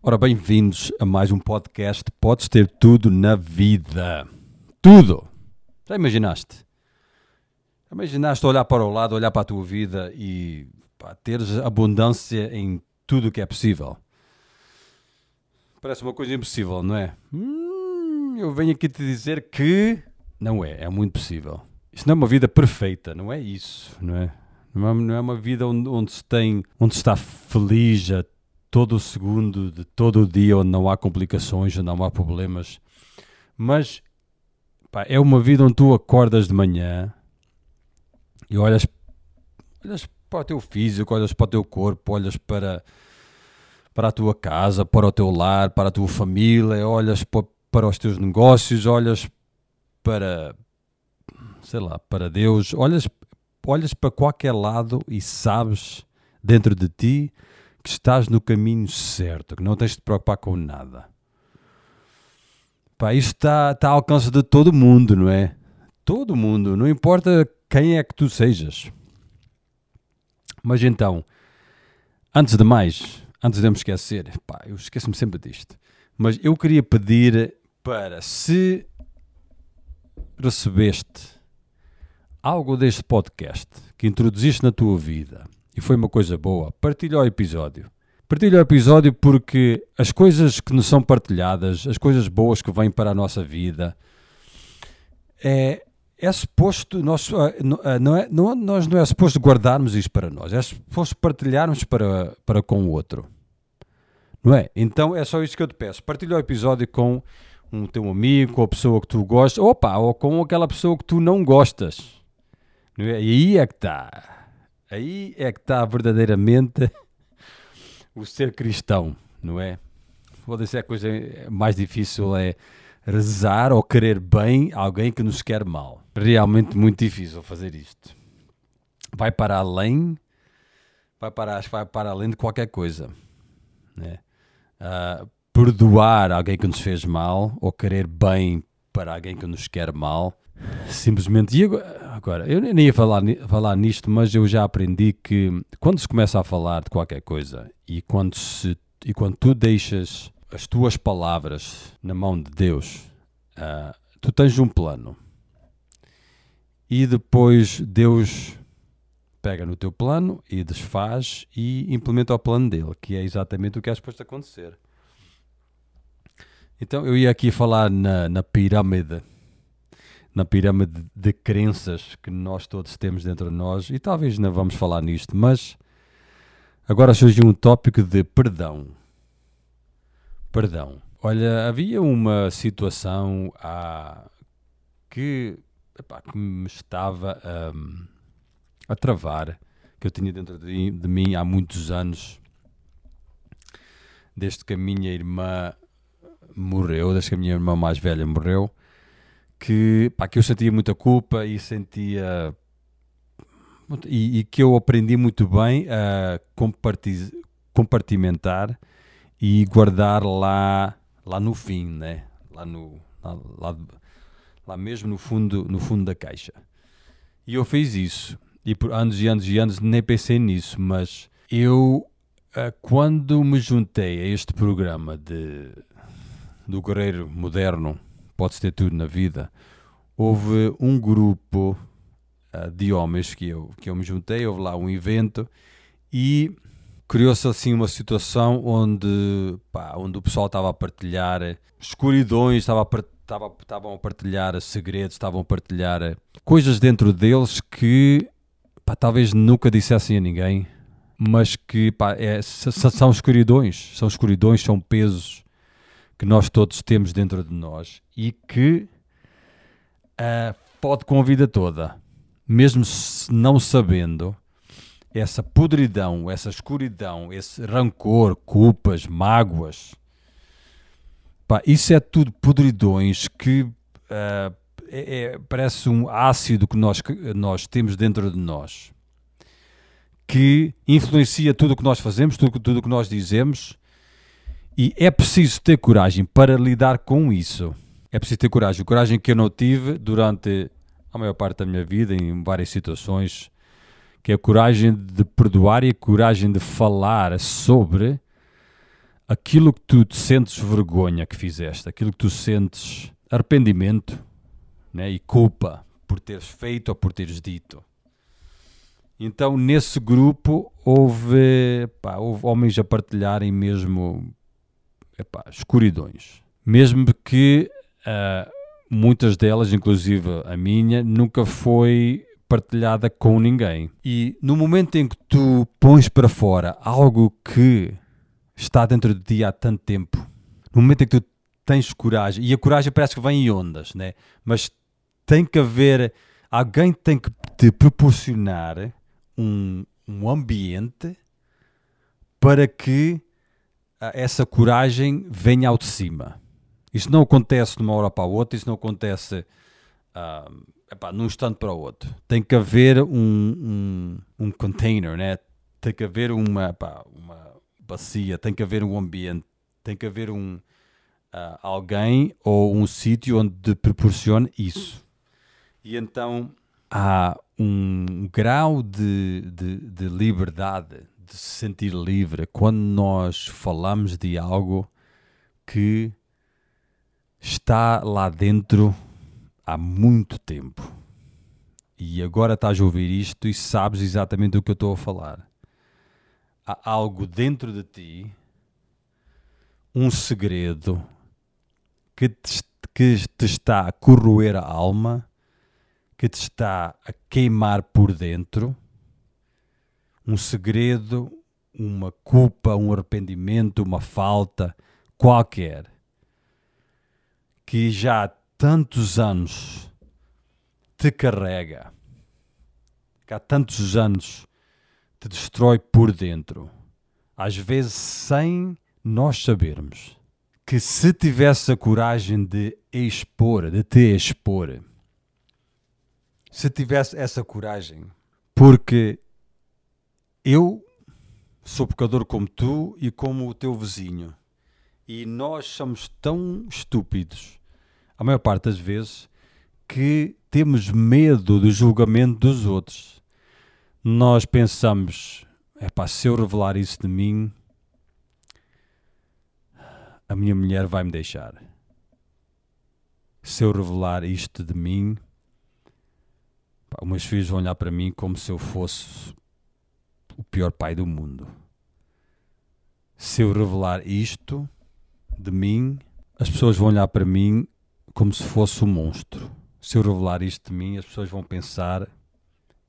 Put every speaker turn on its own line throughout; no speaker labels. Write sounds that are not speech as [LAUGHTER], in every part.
Ora, bem-vindos a mais um podcast. Podes ter tudo na vida. Tudo! Já imaginaste? Já imaginaste olhar para o lado, olhar para a tua vida e pá, teres abundância em tudo o que é possível? Parece uma coisa impossível, não é? Hum, eu venho aqui te dizer que não é, é muito possível. Isso não é uma vida perfeita, não é isso, não é? Não é, não é uma vida onde, onde, se tem, onde se está feliz a todo o segundo de todo o dia, onde não há complicações, onde não há problemas. Mas pá, é uma vida onde tu acordas de manhã e olhas, olhas para o teu físico, olhas para o teu corpo, olhas para, para a tua casa, para o teu lar, para a tua família, olhas para, para os teus negócios, olhas para, sei lá, para Deus, olhas, olhas para qualquer lado e sabes dentro de ti que estás no caminho certo, que não tens de te preocupar com nada. Pá, isto está, está ao alcance de todo mundo, não é? Todo mundo, não importa quem é que tu sejas. Mas então, antes de mais, antes de me esquecer, pá, eu esqueço-me sempre disto, mas eu queria pedir para se recebeste algo deste podcast que introduziste na tua vida e foi uma coisa boa, partilha o episódio. Partilha o episódio porque as coisas que nos são partilhadas, as coisas boas que vêm para a nossa vida, é, é suposto, nós, não é, não, nós não é suposto guardarmos isto para nós, é suposto partilharmos para, para com o outro. Não é? Então é só isso que eu te peço. Partilha o episódio com um teu amigo, com a pessoa que tu gostas, opa, ou com aquela pessoa que tu não gostas. Não é? E aí é que está. Aí é que está verdadeiramente o ser cristão, não é? Pode ser a coisa mais difícil é rezar ou querer bem alguém que nos quer mal. Realmente muito difícil fazer isto. Vai para além, vai para, vai para além de qualquer coisa. Né? Uh, perdoar alguém que nos fez mal ou querer bem para alguém que nos quer mal simplesmente. E agora, eu nem ia falar, falar nisto, mas eu já aprendi que quando se começa a falar de qualquer coisa e quando, se, e quando tu deixas as tuas palavras na mão de Deus, uh, tu tens um plano e depois Deus pega no teu plano e desfaz e implementa o plano dele, que é exatamente o que é suposto acontecer. Então eu ia aqui falar na, na pirâmide na pirâmide de crenças que nós todos temos dentro de nós, e talvez não vamos falar nisto, mas agora surgiu um tópico de perdão. Perdão. Olha, havia uma situação ah, que, que me estava um, a travar, que eu tinha dentro de, de mim há muitos anos, desde que a minha irmã morreu, desde que a minha irmã mais velha morreu que, pá, que eu sentia muita culpa e sentia. E, e que eu aprendi muito bem a compartimentar e guardar lá, lá no fim, né? lá, no, lá, lá, lá mesmo no fundo, no fundo da caixa. E eu fiz isso. E por anos e anos e anos nem pensei nisso, mas eu, eh, quando me juntei a este programa de, do Guerreiro Moderno, podes ter tudo na vida. Houve um grupo uh, de homens que eu, que eu me juntei, houve lá um evento e criou-se assim uma situação onde, pá, onde o pessoal estava a partilhar escuridões, estava a, estava, estavam a partilhar segredos, estavam a partilhar coisas dentro deles que pá, talvez nunca dissessem a ninguém, mas que pá, é, são escuridões, são escuridões, são pesos que nós todos temos dentro de nós e que uh, pode com a vida toda, mesmo não sabendo, essa podridão, essa escuridão, esse rancor, culpas, mágoas, pá, isso é tudo podridões que uh, é, é, parece um ácido que nós, que nós temos dentro de nós que influencia tudo o que nós fazemos, tudo, tudo o que nós dizemos e é preciso ter coragem para lidar com isso. É preciso ter coragem. Coragem que eu não tive durante a maior parte da minha vida, em várias situações, que é a coragem de perdoar e a coragem de falar sobre aquilo que tu te sentes vergonha que fizeste, aquilo que tu sentes arrependimento né, e culpa por teres feito ou por teres dito. Então, nesse grupo, houve, pá, houve homens a partilharem mesmo epá, escuridões. Mesmo que uh, muitas delas, inclusive a minha, nunca foi partilhada com ninguém. E no momento em que tu pões para fora algo que está dentro de ti há tanto tempo, no momento em que tu tens coragem, e a coragem parece que vem em ondas, né? mas tem que haver, alguém tem que te proporcionar um, um ambiente para que essa coragem venha ao de cima. Isto não acontece de uma hora para a outra, isso não acontece uh, epá, num instante para o outro. Tem que haver um, um, um container, né? tem que haver uma, epá, uma bacia, tem que haver um ambiente, tem que haver um, uh, alguém ou um sítio onde proporcione isso. E então há um grau de, de, de liberdade, de se sentir livre, quando nós falamos de algo que está lá dentro há muito tempo. E agora estás a ouvir isto e sabes exatamente do que eu estou a falar. Há algo dentro de ti, um segredo que te, que te está a corroer a alma, que te está a queimar por dentro, um segredo, uma culpa, um arrependimento, uma falta qualquer que já há tantos anos te carrega, que há tantos anos te destrói por dentro, às vezes sem nós sabermos que se tivesse a coragem de expor, de te expor, se tivesse essa coragem, porque eu sou pecador como tu e como o teu vizinho, e nós somos tão estúpidos a maior parte das vezes, que temos medo do julgamento dos outros. Nós pensamos, é pá, se eu revelar isso de mim, a minha mulher vai me deixar. Se eu revelar isto de mim, pá, os meus filhos vão olhar para mim como se eu fosse o pior pai do mundo. Se eu revelar isto de mim, as pessoas vão olhar para mim como se fosse um monstro. Se eu revelar isto de mim, as pessoas vão pensar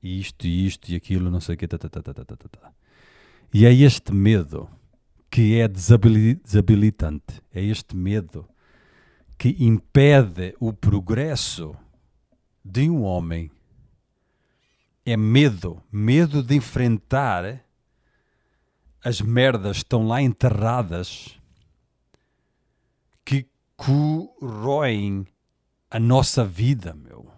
isto isto e aquilo, não sei o quê. Tá, tá, tá, e é este medo que é desabilitante. É este medo que impede o progresso de um homem. É medo, medo de enfrentar as merdas que estão lá enterradas corroem a nossa vida, meu.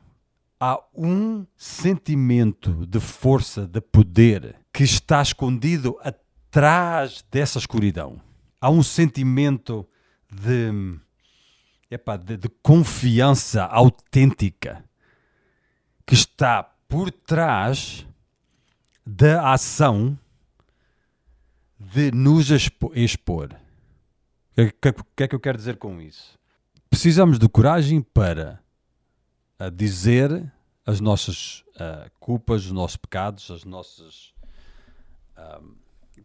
Há um sentimento de força, de poder, que está escondido atrás dessa escuridão. Há um sentimento de, epá, de, de confiança autêntica que está por trás da ação de nos expor. O que, que, é que eu quero dizer com isso? Precisamos de coragem para dizer as nossas uh, culpas, os nossos pecados, as nossas, uh,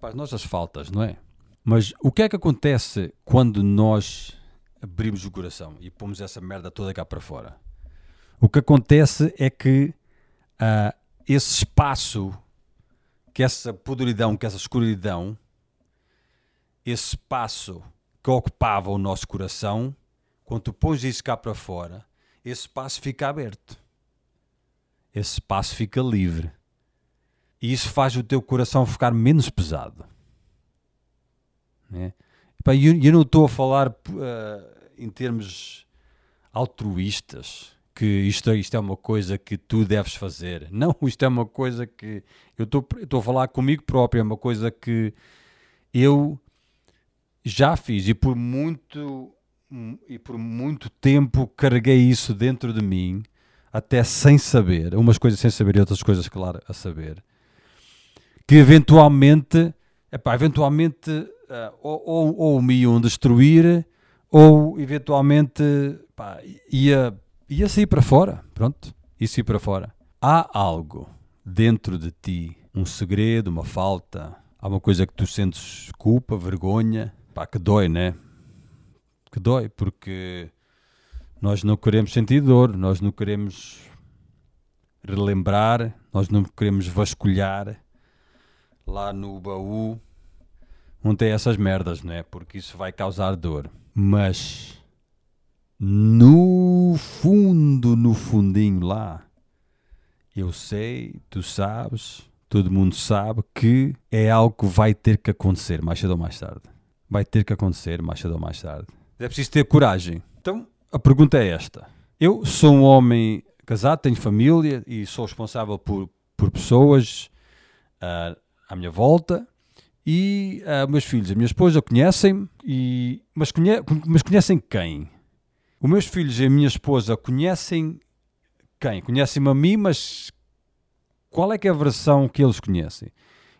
as nossas faltas, não é? Mas o que é que acontece quando nós abrimos o coração e pomos essa merda toda cá para fora? O que acontece é que uh, esse espaço, que essa podridão, que essa escuridão, esse espaço que ocupava o nosso coração, quando tu pões isso cá para fora, esse espaço fica aberto. Esse espaço fica livre. E isso faz o teu coração ficar menos pesado. Né? Eu, não estou a falar uh, em termos altruístas, que isto, isto é uma coisa que tu deves fazer. [LAUGHS] Não, isto é uma coisa que eu estou a falar comigo próprio, é uma coisa que eu já fiz e por muito e por muito tempo carreguei isso dentro de mim, até sem saber, umas coisas sem saber e outras coisas, claro, a saber, que eventualmente epá, eventualmente uh, ou, ou, ou, me iam destruir ou eventualmente pá, ia, ia sair para fora. Pronto, ia sair para fora. Há algo dentro de ti, um segredo, uma falta, há uma coisa que tu sentes culpa, vergonha, pá, que dói, né? Que dói, porque nós não queremos sentir dor, nós não queremos relembrar, nós não queremos vasculhar lá no baú onde tem essas merdas, não é? Porque isso vai causar dor. Mas no fundo, no fundinho lá, eu sei, tu sabes, todo mundo sabe que é algo que vai ter que acontecer mais cedo ou mais tarde. Vai ter que acontecer mais cedo ou mais tarde. É preciso ter coragem. Então, a pergunta é esta. Eu sou um homem casado, tenho família e sou responsável por, por pessoas uh, à minha volta e uh, meus filhos, a minha esposa conhecem-me, mas, conhe mas conhecem quem? Os meus filhos e a minha esposa conhecem quem? Conhecem-me a mim, mas qual é que é a versão que eles conhecem?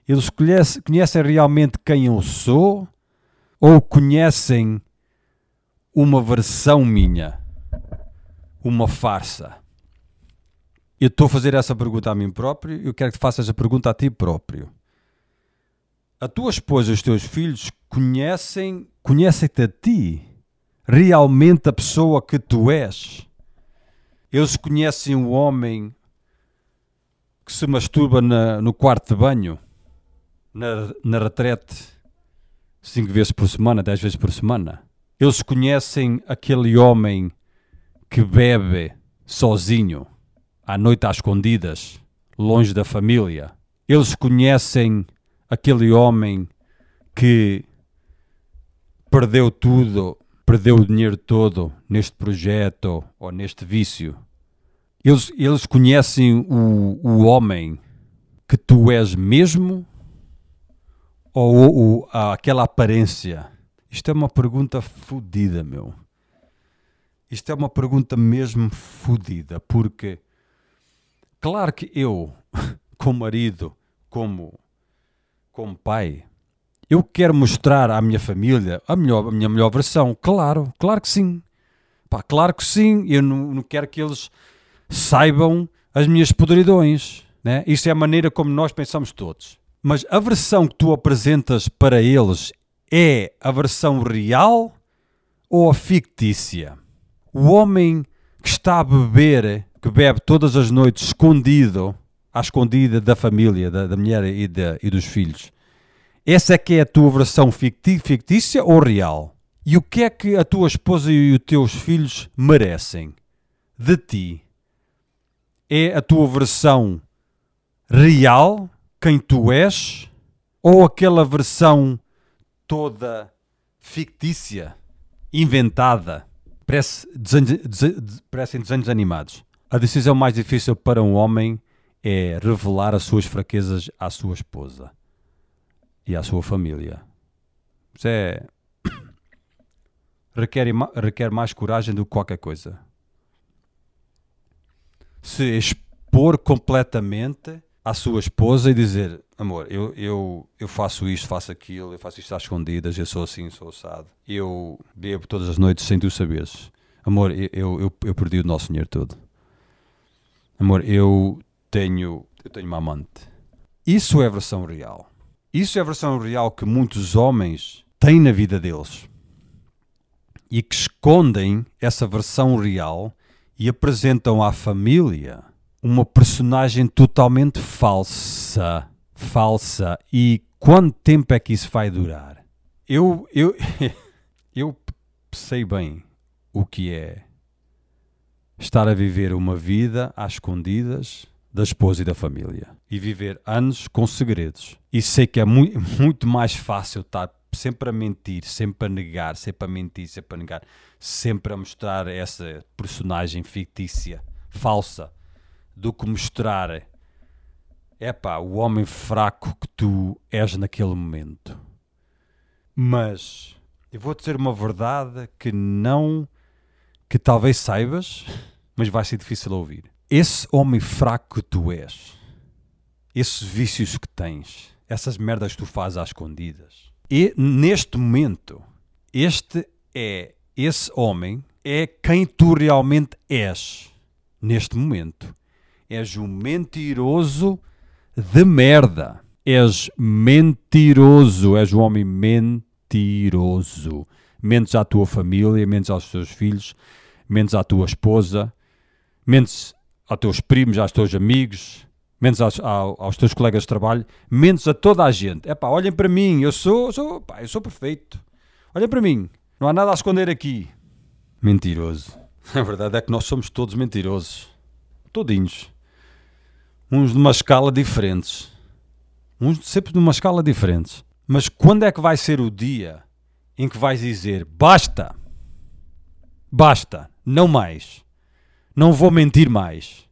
Eles conhecem, conhecem realmente quem eu sou ou conhecem uma versão minha? Uma farsa? Eu estou a fazer essa pergunta a mim próprio e eu quero que faças a pergunta a ti próprio a tua esposa e os teus filhos conhecem, conhecem-te a ti, realmente a pessoa que tu és. Eles conhecem o homem que se masturba na, no quarto de banho, na, na retrete, cinco vezes por semana, dez vezes por semana. Eles conhecem aquele homem que bebe sozinho, à noite às escondidas, longe da família. Eles conhecem aquele homem que perdeu tudo, perdeu o dinheiro todo neste projeto ou neste vício. Eles, eles conhecem o, o homem que tu és mesmo ou, ou aquela aparência? Isto é uma pergunta fodida, meu. Isto é uma pergunta mesmo fodida, porque claro que eu, [LAUGHS] como marido, como como pai, eu quero mostrar à minha família a, melhor, a minha melhor versão. Claro, claro que sim. Pá, claro que sim. Eu não, não quero que eles saibam as minhas podridões. Né? Isso é a maneira como nós pensamos todos. Mas a versão que tu apresentas para eles é a versão real ou a fictícia? O homem que está a beber, que bebe todas as noites escondido, à escondida da família, da, da mulher e, de, e dos filhos. Essa é que é a tua versão fictícia ou real? E o que é que a tua esposa e os teus filhos merecem de ti? É a tua versão real, quem tu és, ou aquela versão toda fictícia, inventada? Parece desenho, parecem desenhos animados. A decisão mais difícil para um homem é revelar as suas fraquezas à sua esposa e à sua família. Isso é. [COUGHS] requer, requer mais coragem do que qualquer coisa. Se expor completamente à sua esposa e dizer: Amor, eu, eu, eu faço isto, faço aquilo, eu faço isto às escondidas, eu sou assim, sou assado. Eu bebo todas as noites sem tu saberes. Amor, eu, eu, eu perdi o nosso dinheiro todo. Amor, eu tenho, eu tenho uma amante. Isso é a versão real. Isso é a versão real que muitos homens têm na vida deles e que escondem essa versão real e apresentam à família uma personagem totalmente falsa. Falsa. E quanto tempo é que isso vai durar? Eu, eu, [LAUGHS] eu sei bem o que é estar a viver uma vida às escondidas da esposa e da família e viver anos com segredos. E sei que é muito, [LAUGHS] muito mais fácil estar sempre a mentir, sempre a negar, sempre a mentir, sempre a negar, sempre a mostrar essa personagem fictícia, falsa, do que mostrar é o homem fraco que tu és naquele momento. Mas eu vou dizer uma verdade que não, que talvez saibas, mas vai ser difícil ouvir esse homem fraco que tu és, esses vícios que tens, essas merdas que tu fazes às escondidas. E neste momento, este é esse homem é quem tu realmente és. Neste momento, és um mentiroso de merda. És mentiroso, és um homem mentiroso. Mentes à tua família, mentes aos teus filhos, mentes à tua esposa, mentes aos teus primos, aos teus amigos, mentes aos, aos, teus colegas de trabalho, mentes a toda a gente. É pá, olhem para mim, eu sou, sou, pá, eu sou perfeito. Olhem para mim, não há nada a esconder aqui. Mentiroso. [LAUGHS] A verdade é que nós somos todos mentirosos. Todinhos. Uns de uma escala diferentes. Uns sempre de uma escala diferentes. Mas quando é que vai ser o dia em que vais dizer basta? Basta, não mais. Não vou mentir mais.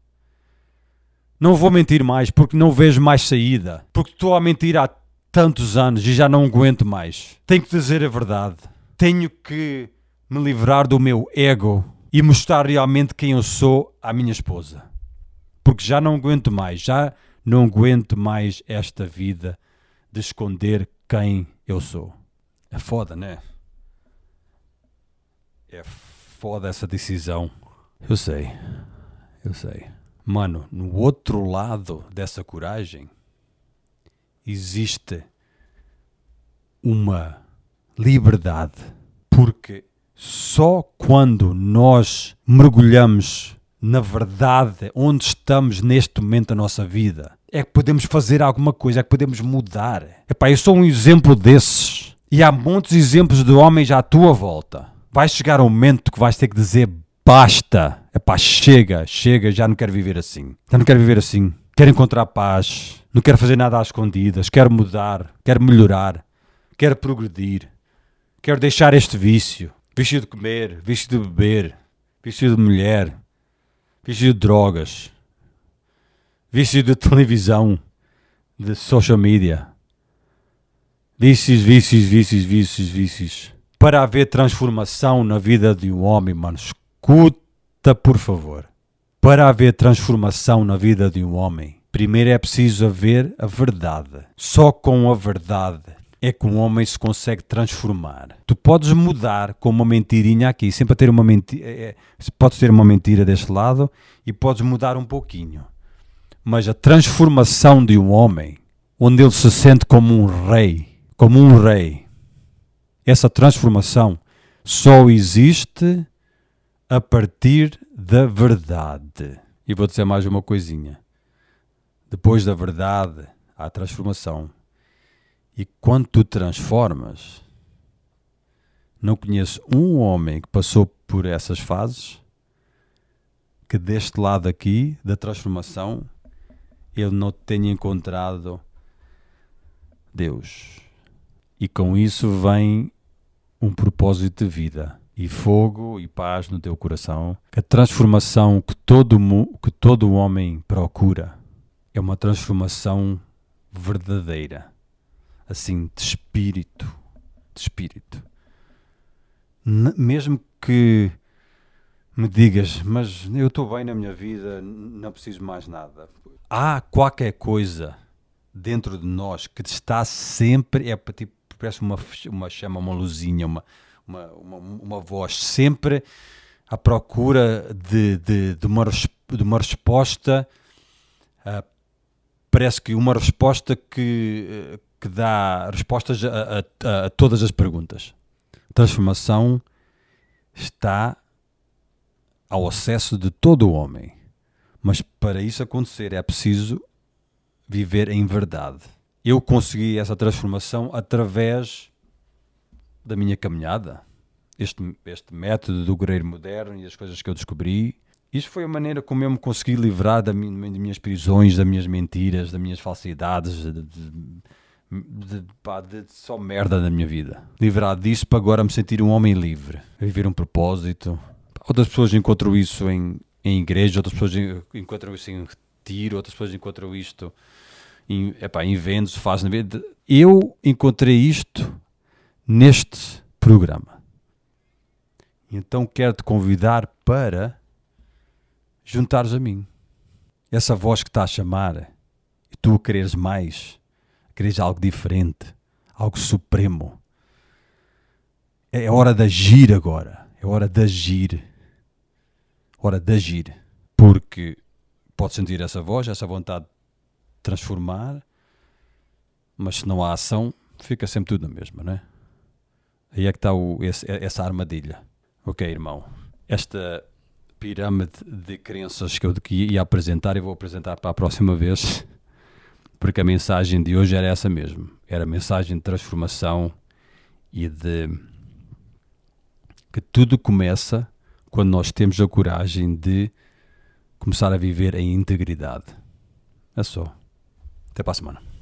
Não vou mentir mais porque não vejo mais saída. Porque estou a mentir há tantos anos e já não aguento mais. Tenho que dizer a verdade. Tenho que me livrar do meu ego e mostrar realmente quem eu sou à minha esposa. Porque já não aguento mais, já não aguento mais esta vida de esconder quem eu sou. É foda, né? É foda essa decisão. Eu sei, eu sei. Mano, no outro lado dessa coragem existe uma liberdade. Porque só quando nós mergulhamos na verdade onde estamos neste momento da nossa vida é que podemos fazer alguma coisa, é que podemos mudar. Epá, eu sou um exemplo desses. E há muitos exemplos de homens à tua volta. Vai chegar um momento que vais ter que dizer basta. Epá, chega, chega, já não quero viver assim. Já não quero viver assim. Quero encontrar paz. Não quero fazer nada às escondidas. Quero mudar. Quero melhorar. Quero progredir. Quero deixar este vício. Vício de comer, vício de beber, vício de mulher, vício de drogas, vício de televisão, de social media. Vícios, vícios, vícios, vícios, vícios. Para haver transformação na vida de um homem, mano, escuta por favor. Para haver transformação na vida de um homem, primeiro é preciso haver a verdade. Só com a verdade é que um homem se consegue transformar. Tu podes mudar com uma mentirinha aqui, sempre ter uma mentira, é, é podes ter uma mentira deste lado e podes mudar um pouquinho. Mas a transformação de um homem, onde ele se sente como um rei, como um rei, essa transformação só existe a partir da verdade. E vou dizer mais uma coisinha. Depois da verdade, há transformação. E quando tu transformas, não conheço um homem que passou por essas fases que deste lado aqui da transformação ele não tenha encontrado Deus. E com isso vem um propósito de vida e fogo e paz no teu coração. A transformação que todo, que todo homem procura é uma transformação verdadeira assim de espírito, de espírito. N mesmo que me digas, mas eu estou bem na minha vida, não preciso mais nada. Há qualquer coisa dentro de nós que está sempre, é tipo, parece uma, uma chama, uma luzinha, uma, uma, uma, uma voz, sempre à procura de, de, de, uma, de uma resposta, uh, parece que uma resposta que, que dá respostas a, a, a todas as perguntas. Transformação está ao acesso de todo o homem. Mas para isso acontecer é preciso viver em verdade. Eu consegui essa transformação através da minha caminhada. Este, este método do guerreiro moderno e as coisas que eu descobri. Isto foi a maneira como eu me consegui livrar das minhas prisões, das minhas mentiras, das minhas falsidades, de, de, de, pá, de só merda na minha vida. Livrado disso para agora me sentir um homem livre, viver um propósito. Outras pessoas encontram isso em, em igreja, outras pessoas encontram isso em retiro, outras pessoas encontram isto em, epá, em eventos, fazem. Eu encontrei isto neste programa. Então quero te convidar para juntares a mim. Essa voz que está a chamar e tu quereres mais queres algo diferente, algo supremo. É hora de agir agora. É hora de agir. Hora de agir. Porque pode sentir essa voz, essa vontade de transformar, mas se não há ação, fica sempre tudo na mesma, não é? Aí é que está esse, essa armadilha. Ok, irmão. Esta pirâmide de crenças que eu ia apresentar, eu vou apresentar para a próxima vez, porque a mensagem de hoje era essa mesmo. Era a mensagem de transformação e de que tudo começa quando nós temos a coragem de começar a viver em integridade. É só. Até para a semana.